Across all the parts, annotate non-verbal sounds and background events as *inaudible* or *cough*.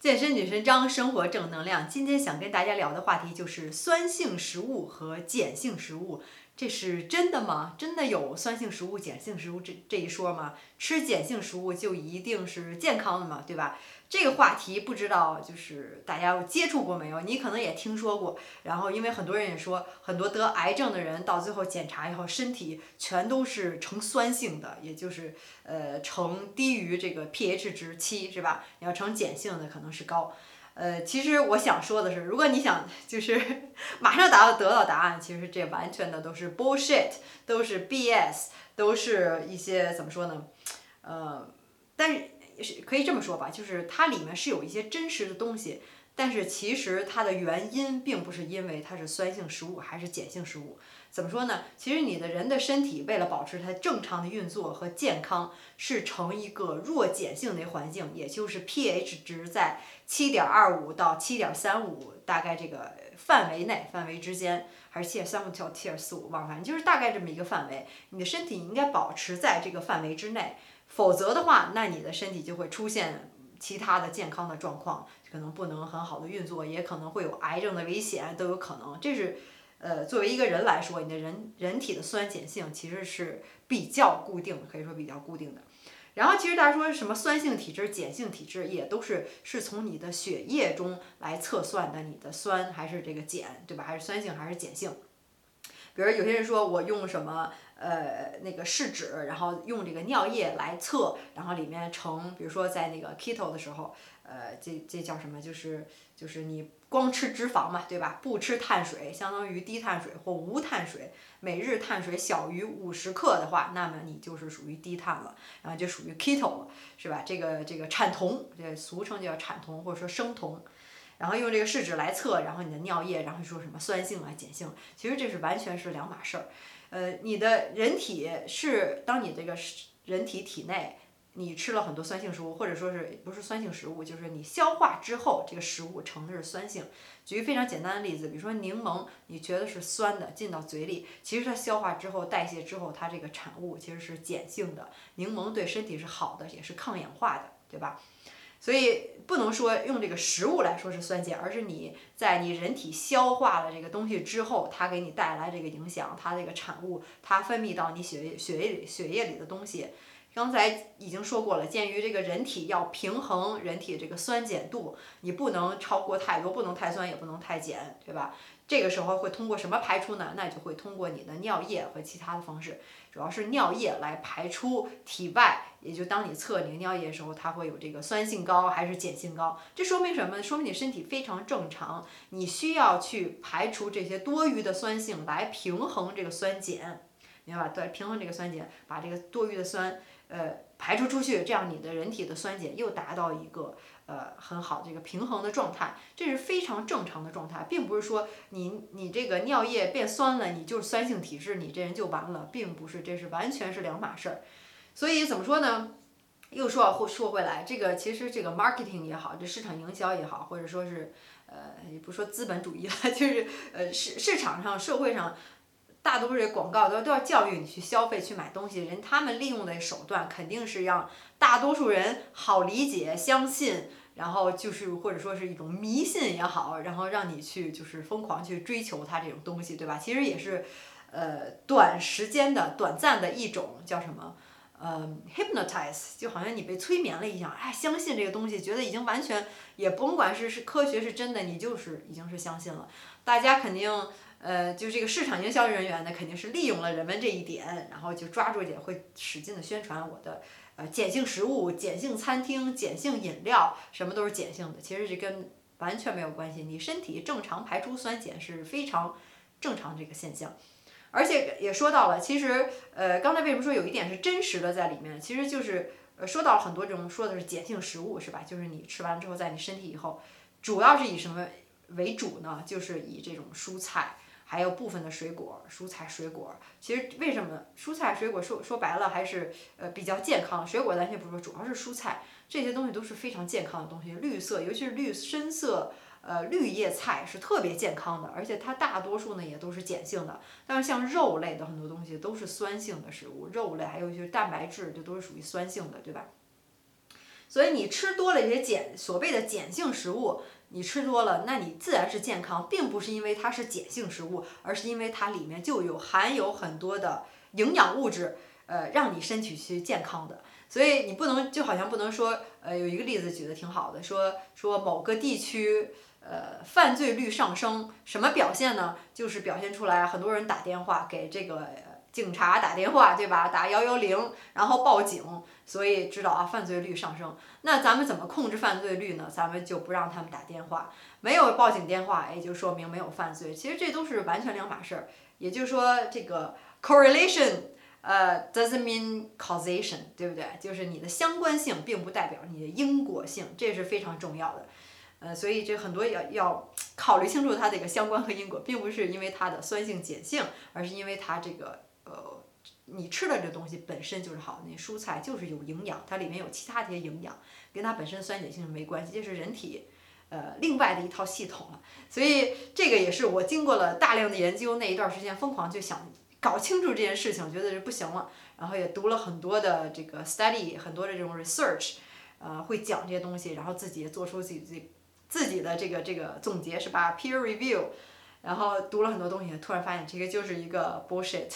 健身女神张，生活正能量。今天想跟大家聊的话题就是酸性食物和碱性食物，这是真的吗？真的有酸性食物、碱性食物这这一说吗？吃碱性食物就一定是健康的吗？对吧？这个话题不知道就是大家有接触过没有？你可能也听说过。然后因为很多人也说，很多得癌症的人到最后检查以后，身体全都是呈酸性的，也就是呃呈低于这个 pH 值七，是吧？你要呈碱性的可能是高。呃，其实我想说的是，如果你想就是 *laughs* 马上达到得到答案，其实这完全的都是 bullshit，都是 BS，都是一些怎么说呢？呃，但是。是可以这么说吧，就是它里面是有一些真实的东西，但是其实它的原因并不是因为它是酸性食物还是碱性食物。怎么说呢？其实你的人的身体为了保持它正常的运作和健康，是呈一个弱碱性的环境，也就是 pH 值在七点二五到七点三五大概这个范围内，范围之间，还是七点三五到七点四五，忘了，反正就是大概这么一个范围，你的身体应该保持在这个范围之内。否则的话，那你的身体就会出现其他的健康的状况，可能不能很好的运作，也可能会有癌症的危险，都有可能。这是，呃，作为一个人来说，你的人人体的酸碱性其实是比较固定的，可以说比较固定的。然后，其实大家说什么酸性体质、碱性体质，也都是是从你的血液中来测算的，你的酸还是这个碱，对吧？还是酸性还是碱性？比如有些人说我用什么？呃，那个试纸，然后用这个尿液来测，然后里面呈，比如说在那个 keto 的时候，呃，这这叫什么？就是就是你光吃脂肪嘛，对吧？不吃碳水，相当于低碳水或无碳水，每日碳水小于五十克的话，那么你就是属于低碳了，然后就属于 keto 了，是吧？这个这个产酮，这俗称叫产酮或者说生酮，然后用这个试纸来测，然后你的尿液，然后说什么酸性啊、碱性，其实这是完全是两码事儿。呃，你的人体是当你这个人体体内，你吃了很多酸性食物，或者说是不是酸性食物，就是你消化之后，这个食物成的是酸性。举个非常简单的例子，比如说柠檬，你觉得是酸的，进到嘴里，其实它消化之后、代谢之后，它这个产物其实是碱性的。柠檬对身体是好的，也是抗氧化的，对吧？所以不能说用这个食物来说是酸碱，而是你在你人体消化了这个东西之后，它给你带来这个影响，它这个产物，它分泌到你血液血液里血液里的东西，刚才已经说过了。鉴于这个人体要平衡人体这个酸碱度，你不能超过太多，不能太酸，也不能太碱，对吧？这个时候会通过什么排出呢？那就会通过你的尿液和其他的方式，主要是尿液来排出体外。也就当你测你尿液的时候，它会有这个酸性高还是碱性高？这说明什么？说明你身体非常正常。你需要去排除这些多余的酸性来平衡这个酸碱，明白吧？对，平衡这个酸碱，把这个多余的酸呃排除出去，这样你的人体的酸碱又达到一个。呃，很好，这个平衡的状态，这是非常正常的状态，并不是说你你这个尿液变酸了，你就是酸性体质，你这人就完了，并不是，这是完全是两码事儿。所以怎么说呢？又说或说回来，这个其实这个 marketing 也好，这市场营销也好，或者说是呃，也不说资本主义了，*laughs* 就是呃市市场上社会上大多数这广告都都要教育你去消费去买东西，人他们利用的手段肯定是让大多数人好理解相信。然后就是或者说是一种迷信也好，然后让你去就是疯狂去追求它这种东西，对吧？其实也是，呃，短时间的、短暂的一种叫什么？呃，hypnotize，就好像你被催眠了一样，哎，相信这个东西，觉得已经完全也甭管是是科学是真的，你就是已经是相信了。大家肯定，呃，就这个市场营销人员呢，肯定是利用了人们这一点，然后就抓住一点，会使劲的宣传我的。呃，碱性食物、碱性餐厅、碱性饮料，什么都是碱性的。其实这跟完全没有关系。你身体正常排出酸碱是非常正常这个现象。而且也说到了，其实呃，刚才为什么说有一点是真实的在里面？其实就是呃，说到了很多这种说的是碱性食物，是吧？就是你吃完之后，在你身体以后，主要是以什么为主呢？就是以这种蔬菜。还有部分的水果、蔬菜、水果，其实为什么蔬菜、水果说说白了还是呃比较健康？水果咱先不说，主要是蔬菜这些东西都是非常健康的东西，绿色，尤其是绿深色呃绿叶菜是特别健康的，而且它大多数呢也都是碱性的。但是像肉类的很多东西都是酸性的食物，肉类还有就是蛋白质，这都是属于酸性的，对吧？所以你吃多了一些碱，所谓的碱性食物，你吃多了，那你自然是健康，并不是因为它是碱性食物，而是因为它里面就有含有很多的营养物质，呃，让你身体去健康的。所以你不能就好像不能说，呃，有一个例子举得挺好的，说说某个地区，呃，犯罪率上升，什么表现呢？就是表现出来很多人打电话给这个警察打电话，对吧？打幺幺零，然后报警，所以知道啊，犯罪率上升。那咱们怎么控制犯罪率呢？咱们就不让他们打电话，没有报警电话，也就说明没有犯罪。其实这都是完全两码事儿。也就是说，这个 correlation。呃，doesn't mean causation，对不对？就是你的相关性并不代表你的因果性，这是非常重要的。呃，所以这很多要要考虑清楚它的一个相关和因果，并不是因为它的酸性碱性，而是因为它这个，你吃的这东西本身就是好，那蔬菜就是有营养，它里面有其他这些营养，跟它本身酸碱性没关系，这是人体呃另外的一套系统了。所以这个也是我经过了大量的研究，那一段时间疯狂就想。搞清楚这件事情，觉得是不行了，然后也读了很多的这个 study，很多的这种 research，呃，会讲这些东西，然后自己也做出自己自己自己的这个这个总结，是吧？peer review，然后读了很多东西，突然发现这个就是一个 bullshit，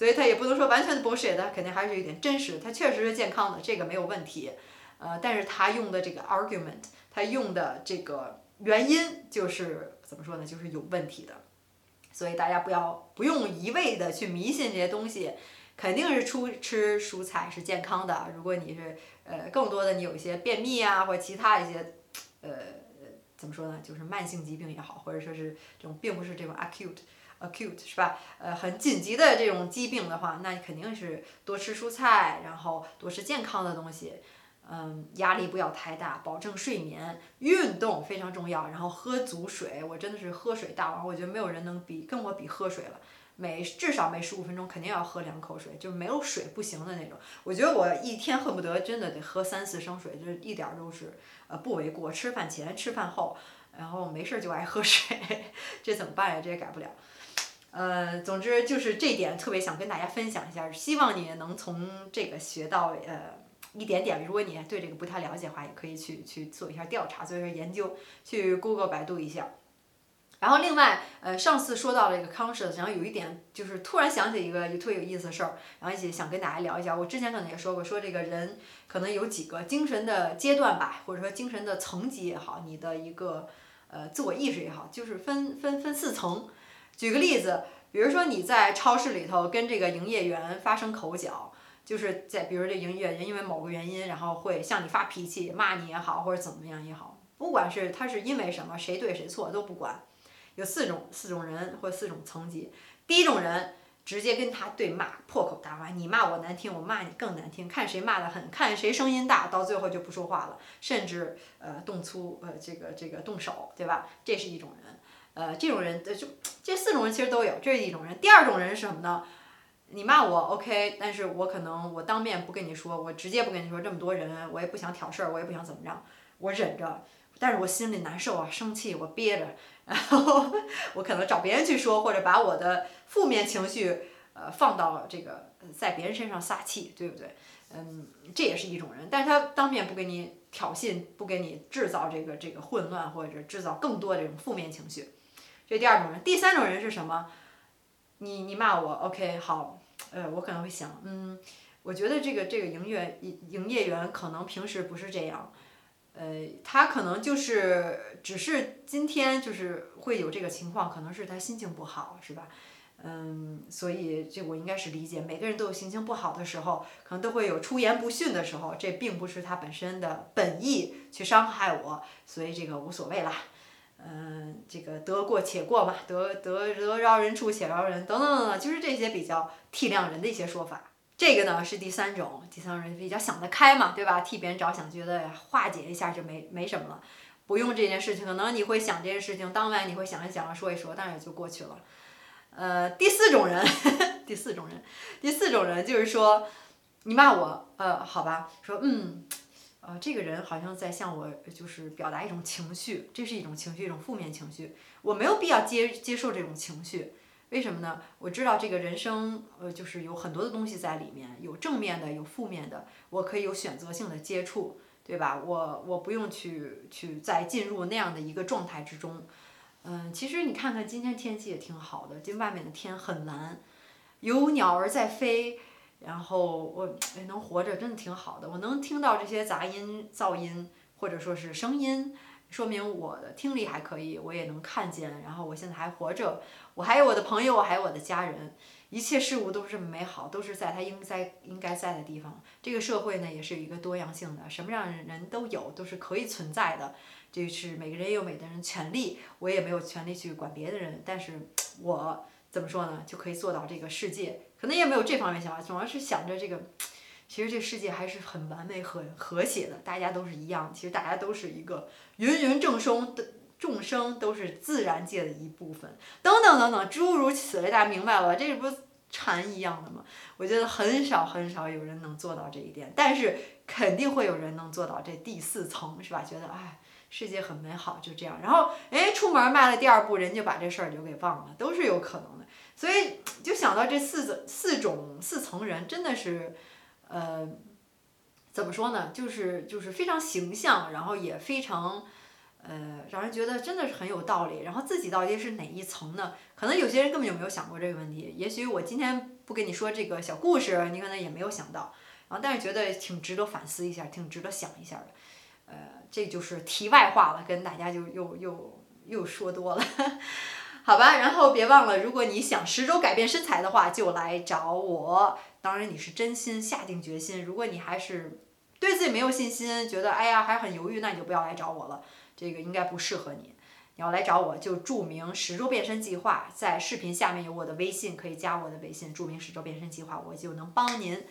所以他也不能说完全的博学的肯定还是有点真实，他确实是健康的，这个没有问题，呃，但是他用的这个 argument，他用的这个原因就是怎么说呢？就是有问题的。所以大家不要不用一味的去迷信这些东西，肯定是出吃蔬菜是健康的。如果你是呃更多的你有一些便秘啊或者其他一些呃怎么说呢，就是慢性疾病也好，或者说是这种并不是这种 acute acute 是吧？呃很紧急的这种疾病的话，那肯定是多吃蔬菜，然后多吃健康的东西。嗯，压力不要太大，保证睡眠，运动非常重要，然后喝足水。我真的是喝水大王，我觉得没有人能比跟我比喝水了。每至少每十五分钟肯定要喝两口水，就是没有水不行的那种。我觉得我一天恨不得真的得喝三四升水，就是一点儿都是呃不为过。吃饭前、吃饭后，然后没事儿就爱喝水，这怎么办呀？这也改不了。呃，总之就是这点特别想跟大家分享一下，希望你能从这个学到呃。一点点，如果你对这个不太了解的话，也可以去去做一下调查，做一下研究，去 Google 百度一下。然后另外，呃，上次说到了一个 conscious，然后有一点就是突然想起一个特别有意思的事儿，然后也想跟大家聊一下。我之前可能也说过，说这个人可能有几个精神的阶段吧，或者说精神的层级也好，你的一个呃自我意识也好，就是分分分四层。举个例子，比如说你在超市里头跟这个营业员发生口角。就是在比如这营业员因为某个原因，然后会向你发脾气，骂你也好，或者怎么样也好，不管是他是因为什么，谁对谁错都不管。有四种四种人或四种层级。第一种人直接跟他对骂，破口大骂，你骂我难听，我骂你更难听，看谁骂得狠，看谁声音大，到最后就不说话了，甚至呃动粗呃这个这个动手，对吧？这是一种人。呃，这种人就这四种人其实都有，这是一种人。第二种人是什么呢？你骂我 OK，但是我可能我当面不跟你说，我直接不跟你说，这么多人，我也不想挑事儿，我也不想怎么着，我忍着，但是我心里难受啊，生气，我憋着，然后我可能找别人去说，或者把我的负面情绪呃放到这个在别人身上撒气，对不对？嗯，这也是一种人，但是他当面不给你挑衅，不给你制造这个这个混乱，或者制造更多这种负面情绪，这第二种人，第三种人是什么？你你骂我 OK 好。呃，我可能会想，嗯，我觉得这个这个营业营业员可能平时不是这样，呃，他可能就是只是今天就是会有这个情况，可能是他心情不好，是吧？嗯，所以这我应该是理解，每个人都有心情不好的时候，可能都会有出言不逊的时候，这并不是他本身的本意去伤害我，所以这个无所谓啦。这个得过且过嘛，得得得饶人处且饶人，等等等等，就是这些比较体谅人的一些说法。这个呢是第三种，第三种人比较想得开嘛，对吧？替别人着想，觉得化解一下就没没什么了，不用这件事情，可能你会想这件事情，当晚你会想一想，说一说，但是也就过去了。呃，第四种人，*laughs* 第四种人，第四种人就是说，你骂我，呃，好吧，说嗯。呃，这个人好像在向我就是表达一种情绪，这是一种情绪，一种负面情绪。我没有必要接接受这种情绪，为什么呢？我知道这个人生，呃，就是有很多的东西在里面，有正面的，有负面的，我可以有选择性的接触，对吧？我我不用去去再进入那样的一个状态之中。嗯，其实你看看今天天气也挺好的，今外面的天很蓝，有鸟儿在飞，然后我能活着真的挺好的。我能听到这些杂音、噪音或者说是声音，说明我的听力还可以，我也能看见。然后我现在还活着，我还有我的朋友，我还有我的家人，一切事物都是美好，都是在它应在应该在的地方。这个社会呢，也是一个多样性的，什么样的人都有，都是可以存在的。这是每个人有每个人权利，我也没有权利去管别的人，但是我怎么说呢，就可以做到这个世界，可能也没有这方面想法，主要是想着这个，其实这世界还是很完美、很和谐的，大家都是一样，其实大家都是一个芸芸众生的众生，都是自然界的一部分，等等等等，诸如此类，大家明白了吧？这不是禅一样的吗？我觉得很少很少有人能做到这一点，但是肯定会有人能做到这第四层，是吧？觉得哎。世界很美好，就这样。然后，哎，出门迈了第二步，人就把这事儿就给忘了，都是有可能的。所以，就想到这四种四种四层人，真的是，呃，怎么说呢？就是就是非常形象，然后也非常，呃，让人觉得真的是很有道理。然后自己到底是哪一层呢？可能有些人根本就没有想过这个问题。也许我今天不跟你说这个小故事，你可能也没有想到。然后，但是觉得挺值得反思一下，挺值得想一下的。呃，这就是题外话了，跟大家就又又又说多了，*laughs* 好吧。然后别忘了，如果你想十周改变身材的话，就来找我。当然你是真心下定决心。如果你还是对自己没有信心，觉得哎呀还很犹豫，那你就不要来找我了。这个应该不适合你。你要来找我就注明十周变身计划，在视频下面有我的微信，可以加我的微信，注明十周变身计划，我就能帮您。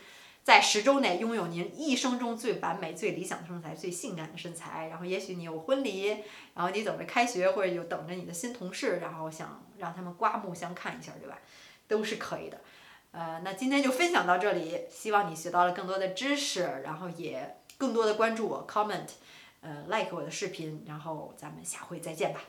在十周内拥有您一生中最完美、最理想的身材、最性感的身材。然后，也许你有婚礼，然后你等着开学，或者有等着你的新同事，然后想让他们刮目相看一下，对吧？都是可以的。呃，那今天就分享到这里，希望你学到了更多的知识，然后也更多的关注我，comment，呃，like 我的视频，然后咱们下回再见吧。